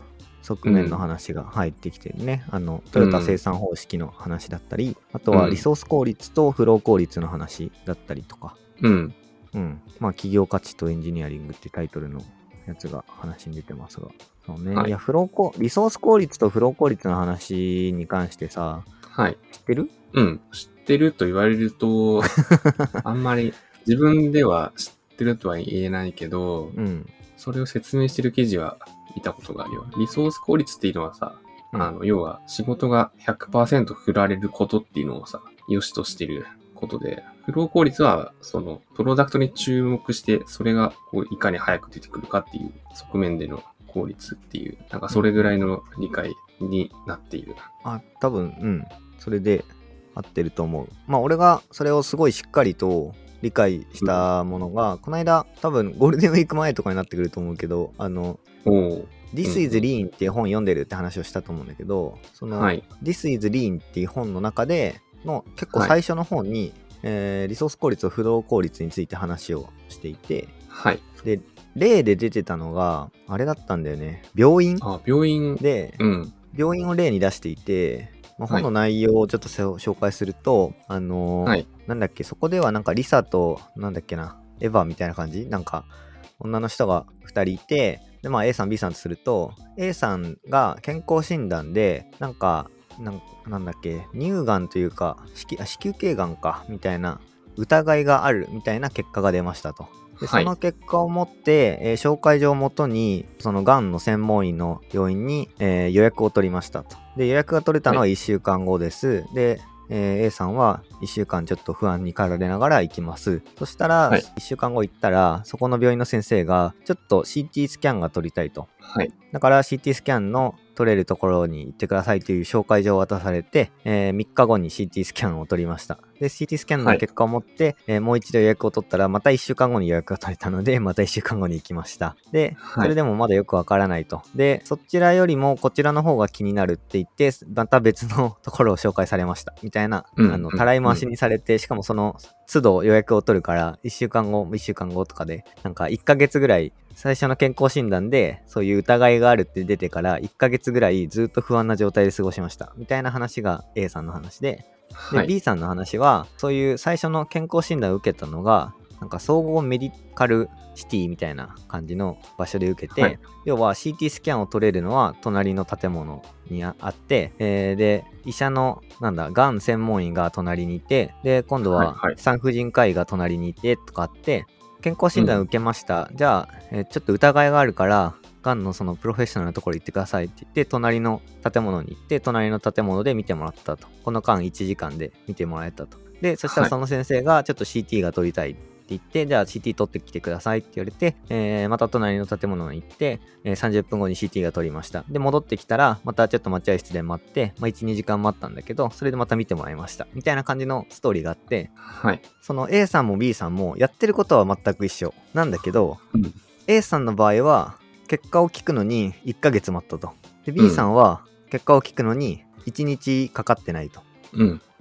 側面の話が入ってきてるね。あの、トヨタ生産方式の話だったり、あとはリソース効率とフロー効率の話だったりとか、うん。うん。まあ企業価値とエンジニアリングってタイトルのやつが話に出てますが。そうね。はいい、や、フローコ、リソース効率とフロー効率の話に関してさ、はい。知ってる？うん。知ってると言われると、あんまり自分では知ってるとは言えないけど、うん。それを説明してる記事は見たことがあるよ。リソース効率っていうのはさ、うんあの、要は仕事が100%振られることっていうのをさ、良しとしてることで、フロー効率は、その、プロダクトに注目して、それが、こう、いかに早く出てくるかっていう側面での効率っていう、なんかそれぐらいの理解になっている。あ、多分、うん。それで合ってると思う。まあ、俺がそれをすごいしっかりと理解したものが、この間、多分ゴールデンウィーク前とかになってくると思うけど、あの、This is Lean っていう本読んでるって話をしたと思うんだけど、その、はい。This is Lean っていう本の中での結構最初の本に、えーリソース効率と不動効率について話をしていて、はい。で、例で出てたのが、あれだったんだよね。病院あ、病院、で、うん。病院を例に出していて、まあ、はい本の内容をちょっとせ紹介すると、あのーはいなんだっけ、そこではなんかリサと、なんだっけな、エヴァみたいな感じ？なんか、女の人が2人いて、で、まあ A さん、B さんとすると、A さんが健康診断で、なんか、なんなんだっけ、乳がんというか、子宮あ子宮頸がんか、みたいな、疑いがあるみたいな結果が出ましたと。ではい。その結果をもって、えー紹介状をもとにそのがんの専門医の病院に、えー予約を取りましたと。で予約が取れたのは1週間後です、で、えー A さんは1週間ちょっと不安に駆られながら行きますそしたらはい1週間後行ったらそこの病院の先生がちょっと CT スキャンが取りたいとはい。だから CT スキャンの取れるところに行ってくださいという紹介状を渡されて、え3日後に CT スキャンを取りました。で、CT スキャンの結果を持って、えーもう一度予約を取ったら、また1週間後に予約が取れたので、また1週間後に行きました。で、はいそれでもまだよくわからないと。で、そちらよりもこちらの方が気になるって言って、また別のところを紹介されました。みたいな、あの、うんうんたらい回しにされて、しかもその、都度予約を取るから、1週間後、1週間後とかで、なんか1ヶ月ぐらい、最初の健康診断で、そういう疑いがあるって出てから、1ヶ月ぐらいずっと不安な状態で過ごしました。みたいな話が A さんの話で、で、はい。B さんの話は、そういう最初の健康診断を受けたのが、なんか総合メディカルシティみたいな感じの場所で受けて、はい要は CT スキャンを取れるのは隣の建物にああって、えーで、医者の、なんだ、がん専門医が隣にいて、で、今度は産婦人科医が隣にいてとかあって、健康診断を受けました。じゃあ、えーちょっと疑いがあるから、がんのそのプロフェッショナルのところ行ってくださいって言って、隣の建物に行って、隣の建物で見てもらったと。この間1時間で見てもらえたと。で、そしたはいらその先生がちょっと CT が取りたいって言って、じゃあ CT 取ってきてくださいって言われて、えーまた隣の建物に行って、えー30分後に CT が取りました。で、戻ってきたら、またちょっと待合室で待って、まあ、1、2時間待ったんだけど、それでまた見てもらいました。みたいな感じのストーリーがあって、はい。その A さんも B さんもやってることは全く一緒なんだけど、うん A さんの場合は結果を聞くのに1ヶ月待ったと。で、う B んさんは結果を聞くのに1日かかってないと。うん。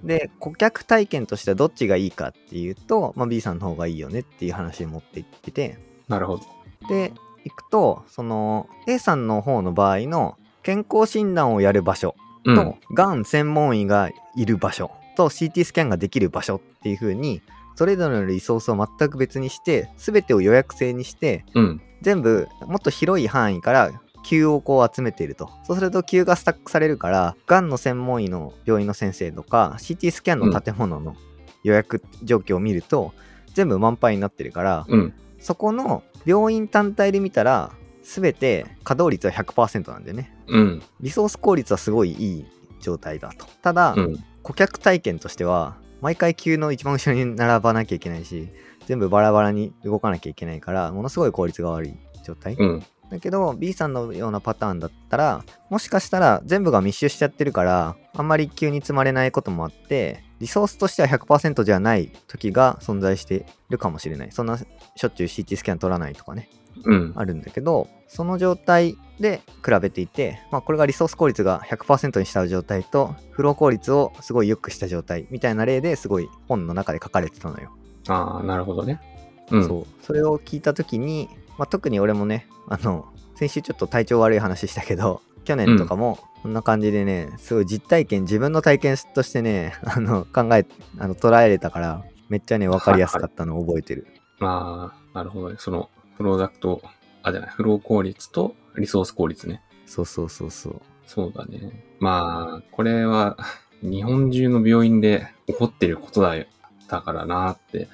で、顧客体験としてはどっちがいいかっていうと、まあ、B さんの方がいいよねっていう話に持っていってて、なるほど。で、行くと、その A さんの方の場合の健康診断をやる場所うん。と、がん専門医がいる場所と CT スキャンができる場所っていう風にそれぞれのリソースを全く別にして全てを予約制にしてうん。全部もっと広い範囲から急をこう集めているとそうすると急がスタックされるからがんの専門医の病院の先生とか CT スキャンの建物の予約状況を見ると、全部満杯になってるからうん。そこの病院単体で見たら全て稼働率は100%なんだよねうん。リソース効率はすごいいい状態だと。ただ、うん。顧客体験としては、毎回急の一番後ろに並ばなきゃいけないし、全部バラバラに動かなきゃいけないから、ものすごい効率が悪い状態。うん。だけど、B さんのようなパターンだったら、もしかしたら全部が密集しちゃってるから、あんまり急に積まれないこともあって、リソースとしては100%じゃない時が存在してるかもしれない。そんなしょっちゅう CT スキャン取らないとかね。うん。あるんだけどその状態で比べていて、まあ、これがリソース効率が100%にした状態とフロー効率をすごい良くした状態みたいな例ですごい本の中で書かれてたのよ、ああ、なるほどね。うん。そうそれを聞いた時に、まあ、特に俺もねあの先週ちょっと体調悪い話したけど去年とかもこんな感じでねすごい実体験自分の体験としてねあの考えあの捉えれたからめっちゃね分かりやすかったのを覚えてる、まあ、なるほどね。その、プロダクト、あ、じゃない、フロー効率とリソース効率ね。そうそうそうそうそうだね。まあ、これは、日本中の病院で起こってることだよ。だからなって、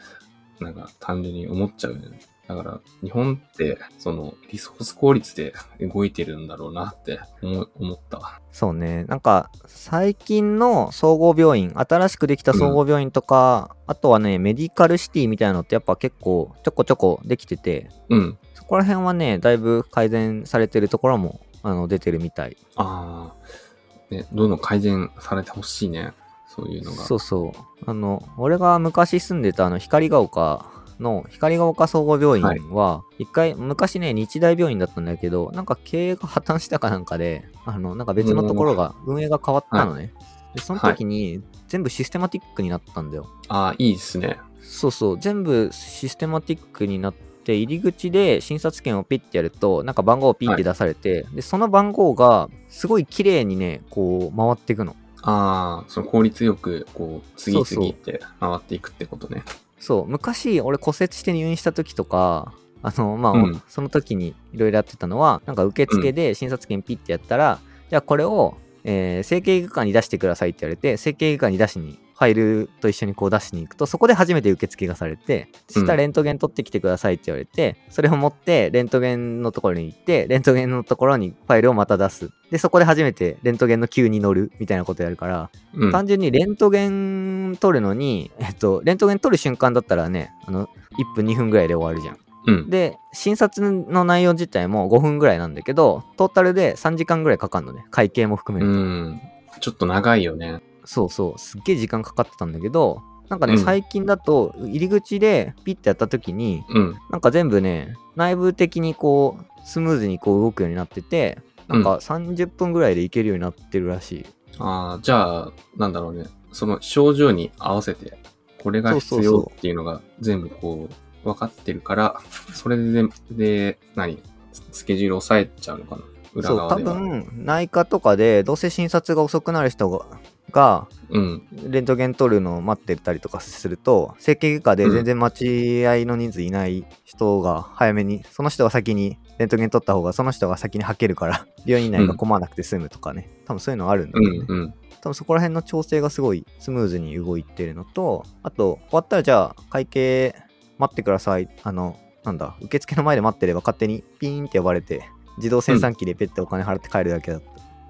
なんか単純に思っちゃうよね。だから、日本って、その、リソース効率で 動いてるんだろうなって思思った。そうね。なんか、最近の総合病院、新しくできた総合病院とか、あとはね、メディカルシティみたいなのってやっぱ結構ちょこちょこできてて、うん。そこら辺はね、だいぶ改善されてるところもあの出てるみたい。ああ、ね、どんどん改善されてほしいね。そういうのが。そうそう。あの、俺が昔住んでたあの光が丘の光が丘総合病院は、一回、昔ね、日大病院だったんだけど、なんか経営が破綻したかなんかで、あの、なんか別のところが、運営が変わったのね。でその時に全部システマティックになったんだよ。ああ、いいですね。そうそう、全部システマティックになって、入り口で診察券をピッてやると、なんか番号をピッて出されて、で、その番号がすごい綺麗にね、こう回っていくの。ああ、その効率よく、こう、次々って回っていくってことね。そう、昔俺骨折して入院した時とか、あの、まあ、うん。その時にいろいろやってたのは、なんか受付で診察券ピッてやったら、じゃあこれを、えー整形外科に出してくださいって言われて、整形外科に出しに、ファイルと一緒にこう出しに行くと、そこで初めて受付がされて、そしたらレントゲン取ってきてくださいって言われて、それを持ってレントゲンのところに行って、レントゲンのところにファイルをまた出す。で、そこで初めてレントゲンの級に乗るみたいなことやるから、うん。単純にレントゲン撮るのに、えっと、レントゲン撮る瞬間だったらね、あの、1分2分ぐらいで終わるじゃん。うん。で、診察の内容自体も5分ぐらいなんだけど、トータルで3時間ぐらいかかるのね。会計も含めうると。ん。ちょっと長いよね。そうそう、すっげえ時間かかってたんだけど、なんかね、うん最近だと、入り口でピッてやった時に、うん。なんか全部ね、内部的にこう、スムーズにこう動くようになってて、なんか30分ぐらいでいけるようになってるらしい。ああ、じゃあ、なんだろうね。その症状に合わせて、これが必要そうそうそうっていうのが全部こう、分かってるから、それで、で、何？スケジュール抑えちゃうのかな？裏そう、多側では。分、内科とかで、どうせ診察が遅くなる人が、がうん。レントゲン取るのを待ってたりとかすると、整形外科で全然待合の人数いない人が早めに、その人が先にレントゲン取った方が、その人が先に吐けるから、病院内が困らなくて済むとかね、多分そういうのあるんだうんけどね。うん。多分そこら辺の調整がすごいスムーズに動いてるのと、あと、終わったらじゃあ、会計待ってください。あの、なんだ、受付の前で待ってれば勝手にピーンって呼ばれて、自動生産機でペッてお金払って帰るだけだっ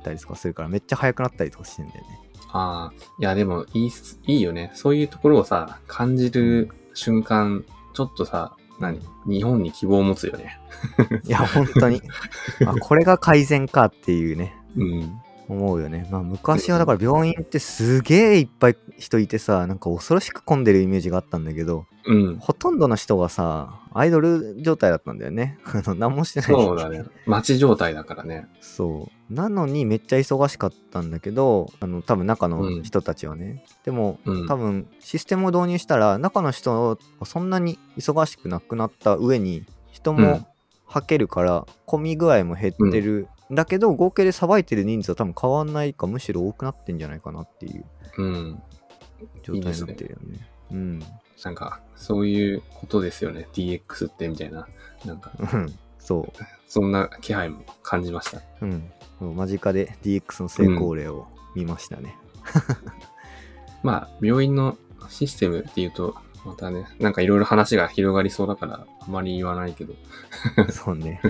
たりとかするから、めっちゃ早くなったりとかしてんだよね。ああ、いやでもいいいいよね。そういうところをさ、感じる瞬間、ちょっとさ、何？日本に希望を持つよね。いや、本当に。あ、これが改善かっていうね、うん。思うよね。まあ、昔はだから病院ってすげえいっぱい人いてさ、なんか恐ろしく混んでるイメージがあったんだけど、うん。ほとんどの人がさ、アイドル状態だったんだよね。あの、何もしてない。そうだね。待ち状態だからね。そう。なのにめっちゃ忙しかったんだけど、あの、多分中のうん人たちはね。でも、うん。多分システムを導入したら、中の人はそんなに忙しくなくなった上に、人うんも吐けるから、混み具合も減ってる。だけど、合計でさばいてる人数は多分変わんないか、むしろ多くなってんじゃないかなっていううん。状態になってるよね。うん。なんか、そういうことですよね。DX ってみたいな。なんか、うん。そそんな気配も感じました。う。うん。そう間近で DX の成功例を見ましたね。まあ、病院のシステムっていうと、またね、なんかいろいろ話が広がりそうだから、あまり言わないけど。そうね。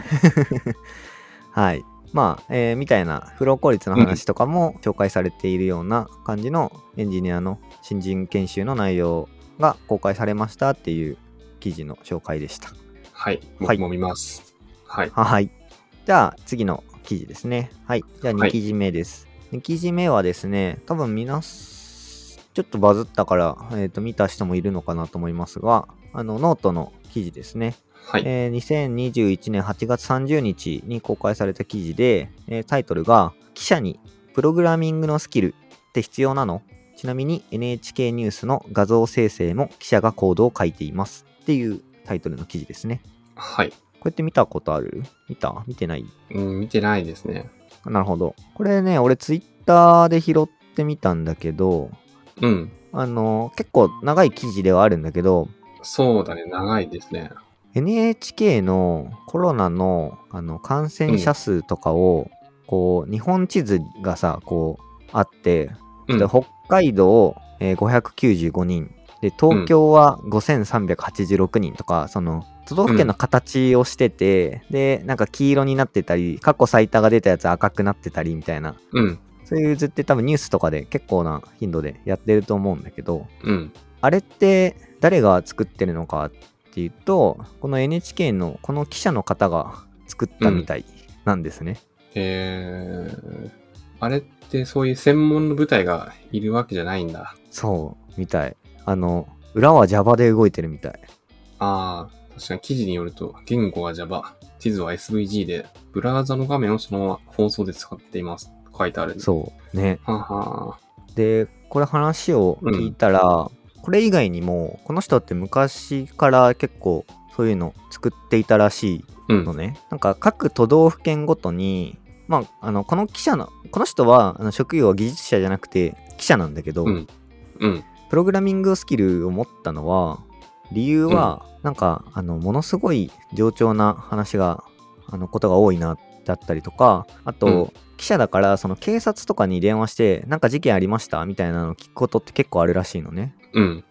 はい。まあ、えーみたいなフロー効率の話とかも紹介されているような感じのエンジニアの新人研修の内容が公開されましたっていう記事の紹介でした。はい。はい僕も見ます。はい。はい。じゃあ次の記事ですね。はい。じゃあはい2記事目です。2記事目はですね、多分見なす、ちょっとバズったから、えっ、と、見た人もいるのかなと思いますが、あの、ノートの記事ですね。はい。えー2021年8月30日に公開された記事で、えータイトルが「記者にプログラミングのスキルって必要なの?」ちなみに NHK ニュースの画像生成も記者がコードを書いていますっていうタイトルの記事ですね。はい。こうやって見たことある？見た？見てない？うん、見てないですね。なるほど。これね、俺ツイッターで拾ってみたんだけど、うん。あの、結構長い記事ではあるんだけど、そうだね。長いですね。NHK のコロナのあの感染者数とかを、こう日本地図がさこうあって、うんで。北海道、えー595人で東京は5386人とか、その都道府県の形をしてて、でなんか黄色になってたり過去最多が出たやつ赤くなってたりみたいなうん。そういう図って多分ニュースとかで結構な頻度でやってると思うんだけどうん。あれって誰が作ってるのかっていうと、この NHK のこの記者の方が作ったみたいなんですね。えー、あれってそういう専門の部隊がいるわけじゃないんだ。そう、みたい。あの、裏は Java で動いてるみたい。ああ、確かに記事によると、言語は Java、地図は SVG で、ブラウザの画面をそのまま放送で使っています。書いてある。う。そう。ね。ははでこれ話を聞いたら、これ以外にもこの人って昔から結構そういうの作っていたらしいのね、なんか各都道府県ごとにまああのこの記者のこの人はあの職業は技術者じゃなくて記者なんだけど、うん。うん。プログラミングスキルを持ったのは理由は、なんかあのものすごい冗長な話があのことが多いなだったりとかあと、うん。記者だからその警察とかに電話してなんか事件ありました？みたいなのを聞くことって結構あるらしいのねうん。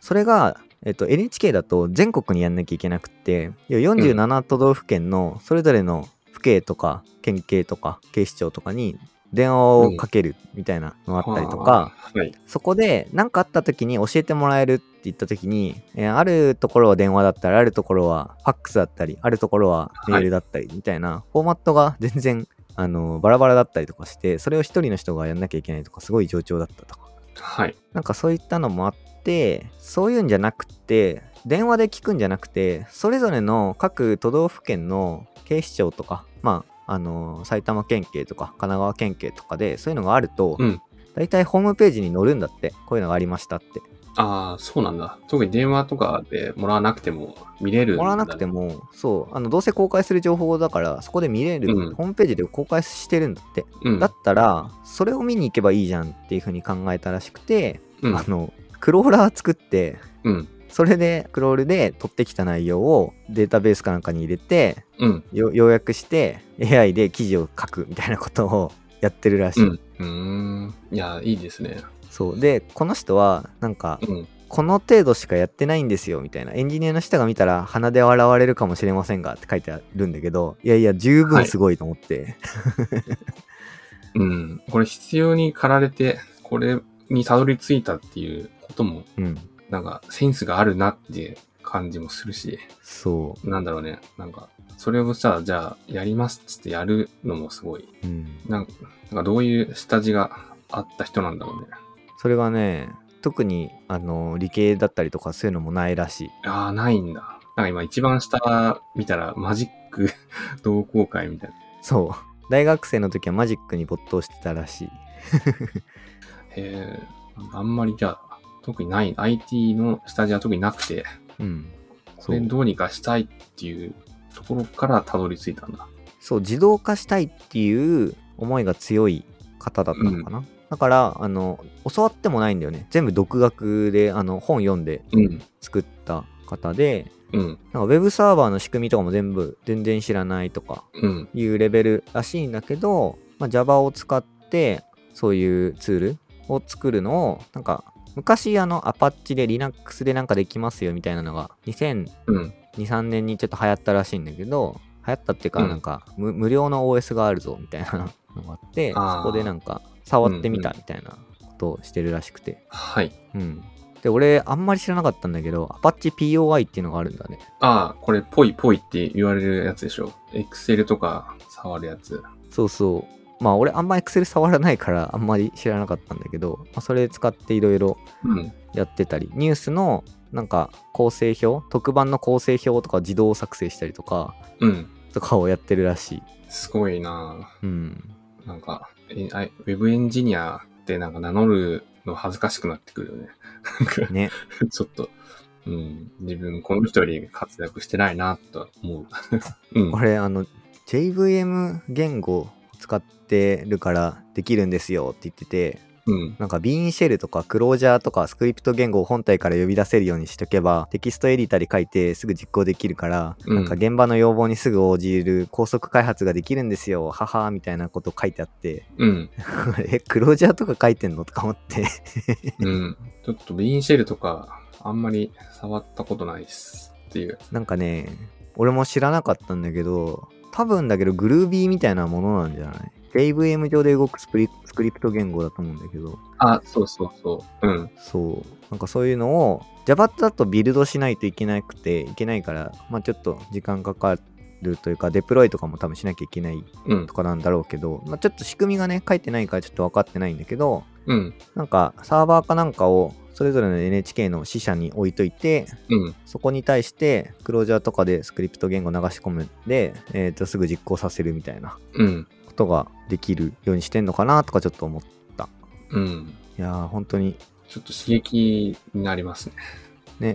それが、えっと、NHK だと全国にやんなきゃいけなくって要は47都道府県のそれぞれの府警とか県警とか警視庁とかに電話をかけるみたいなのがあったりとか、はい。そこで何かあった時に教えてもらえるって言った時に、えーあるところは電話だったりあるところはファックスだったりあるところはメールだったりみたいな、フォーマットが全然あのバラバラだったりとかしてそれを一人の人がやんなきゃいけないとかすごい冗長だったとかはい。なんかそういったのもあってそういうんじゃなくて電話で聞くんじゃなくてそれぞれの各都道府県の警視庁とかまああの埼玉県警とか神奈川県警とかでそういうのがあると、うん大体ホームページに載るんだってこういうのがありましたってああ、そうなんだ。特に電話とかでもらわなくても見れるんだ、もらわなくて。もそうあのどうせ公開する情報だからそこで見れる、うんホームページで公開してるんだって、うん。だったらそれを見に行けばいいじゃんっていう風に考えたらしくて、うんあのクローラー作ってうん。それでクロールで取ってきた内容をデータベースかなんかに入れて要約して AI で記事を書くみたいなことをやってるらしい、うん。うーん。いや、いいですね。そうでこの人はなんかうん。この程度しかやってないんですよみたいなエンジニアの人が見たら鼻で笑われるかもしれませんがって書いてあるんだけどいやいや十分すごいと思って、うん。これ必要に駆られて、これにたどり着いたっていうことも、うんなんかセンスがあるなっていう感じもするし、そなんだろうね。なんか、それをさ、じゃあ、やりますっつってやるのもすごい。う、うん、なんかどういう下地があった人なんだろうね。それがね特にあの理系だったりとかそういうのもないらしい。ああ、ないんだ。なんか今一番下見たらマジック 同好会みたいな。そう。大学生の時はマジックに没頭してたらしい。へえ、あんまりじゃあ、特にない。IT の下地は特になくて、うん。そう。どうにかしたいっていうところからたどり着いたんだ。そう自動化したいっていう思いが強い方だったのかな、だからあの教わってもないんだよね全部独学であの本読んでうん。作った方でうん。なんかウェブサーバーの仕組みとかも全部全然知らないとかうん。いうレベルらしいんだけど、まあ、Java を使ってそういうツールを作るのをなんか昔あの Apache で Linux でなんかできますよみたいなのが2002、うん。3年にちょっと流行ったらしいんだけど流行ったっていうかうんなんか無,、無料の OS があるぞみたいなのがあってそこでなんか触ってみたみたいなことをしてるらしくてはい。うんで俺あんまり知らなかったんだけど Apache POI っていうのがあるんだねああ、これ、ぽいぽいって言われるやつでしょ。Excel とか触るやつ。そうそう。まあ俺あんま Excel 触らないからあんまり知らなかったんだけど、まあ、それ使っていろいろうん。やってたり、ニュースのなんか構成表、特番の構成表とか自動作成したりとか、うん。とかをやってるらしい。すごいなうん。なんか、ウェブエンジニアってなんか名乗るの恥ずかしくなってくるよね。ね。ちょっと、うん、自分この人より活躍してないなと思う。うん。俺あの JVM 言語を使ってるからできるんですよって言ってて、うん。なんかビーンシェルとかクロージャーとかスクリプト言語を本体から呼び出せるようにしとけばテキストエディターで書いてすぐ実行できるから、うんなんか現場の要望にすぐ応じる高速開発ができるんですよははみたいなこと書いてあってうん。えクロージャーとか書いてんのとか思ってうん。ちょっとビーンシェルとか、あんまり触ったことないっすっていう。なんかね俺も知らなかったんだけど多分だけどグルービーみたいなものなんじゃない？JVM 上で動くスプリスクリプト言語だと思うんだけどあ、そうそうそう。うん。そう。なんかそういうのを Java だとビルドしないといけなくて、いけないから、まあちょっと時間かかるというか、デプロイとかも多分しなきゃいけないうんと。かなんだろうけど、まあちょっと仕組みがね、書いてないからちょっと分かってないんだけど、うん。なんかサーバーかなんかをそれぞれの NHK の支社に置いといて、うん。そこに対してクロージャーとかでスクリプト言語流し込むんで、えー、とすぐ実行させるみたいなうん。ことができるようにしてんのかなとかちょっと思った。うん。いいやー、本当に、ちょっと刺激になりますね。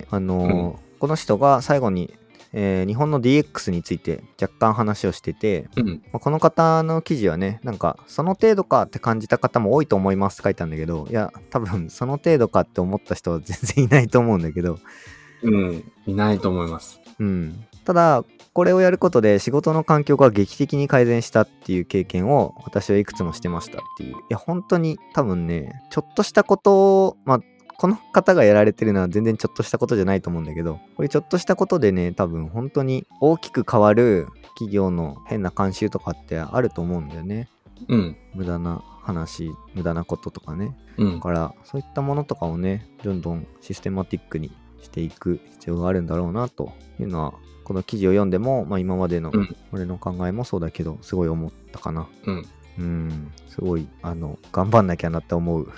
ね、あのーこの人が最後に、えー日本の DX について若干話をしてて、うん。まあこの方の記事はね、なんか、その程度かって感じた方も多いと思いますって書いたんだけど、いや、多分、その程度かって思った人は全然いないと思うんだけど、うん。いないと思います。うん。ただ、これをやることで仕事の環境が劇的に改善したっていう経験を私はいくつもしてましたっていう。いや、本当に多分ね、ちょっとしたことを、まあ、この方がやられてるのは全然ちょっとしたことじゃないと思うんだけど、これちょっとしたことでね、多分本当に大きく変わる企業の変な慣習とかってあると思うんだよね。うん。無駄な話、無駄なこととかね。うんだ。から、そういったものとかをね、どんどんシステマティックにしていく必要があるんだろうなというのは、この記事を読んでも、まあ、今までのうん俺の考えもそうだけど、すごい思ったかな。うん。うん、すごい、あの、頑張んなきゃなって思う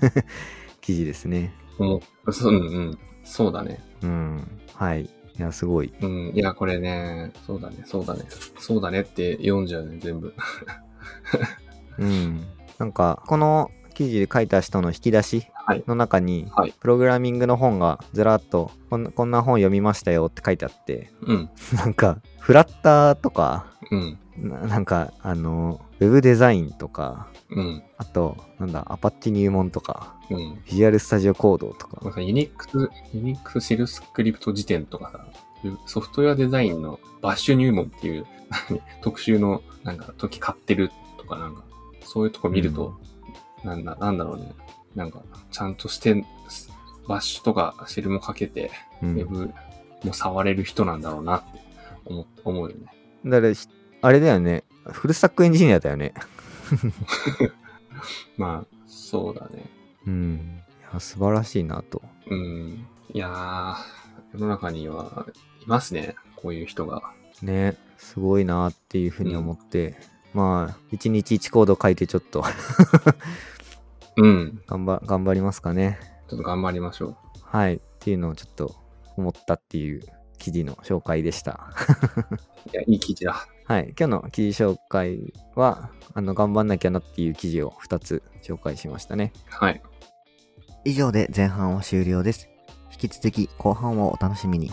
記事ですね。もう、そう、うん、うん。そうだね。うん、はい。いや、すごい。うん。いや、これね、そうだね、そうだね。そうだねって読んじゃうね、全部。うん。なんか、この記事で書いた人の引き出しはい。の中に、はい。プログラミングの本がずらっとこん、こんな本読みましたよって書いてあって、うん。なんか、フラッターとか、うん。ななんか、あの、ウェブデザインとか、うん。あと、なんだ、アパッチ入門とか、うん。ビジュアルスタジオコードとか、なんかユニックス、ユニックスシェルスクリプト辞典とかさ、ソフトウェアデザインのバッシュ入門っていう 特集のなんか時買ってるとかなんか、そういうとこ見ると、なんだ、なんだろうね。なんか、ちゃんとして、バッシュとかシェルも書けて、うんウェブも触れる人なんだろうなって思思うよね。だから、ひあれだよね、フルスタックエンジニアだよね。まあ、そうだね。うん。いや、素晴らしいなと。うん。いやー、世の中にはいますね。こういう人が。ね、すごいなっていうふうに思って、まあ、一日一コード書いてちょっとうん。頑張、頑張りますかね。ちょっと頑張りましょう。はい。っていうのをちょっと思ったっていう記事の紹介でした。いや、いい記事だ。はい。今日の記事紹介は、あの、頑張んなきゃなっていう記事を2つ紹介しましたね。はい。以上で前半は終了です。引き続き後半をお楽しみに。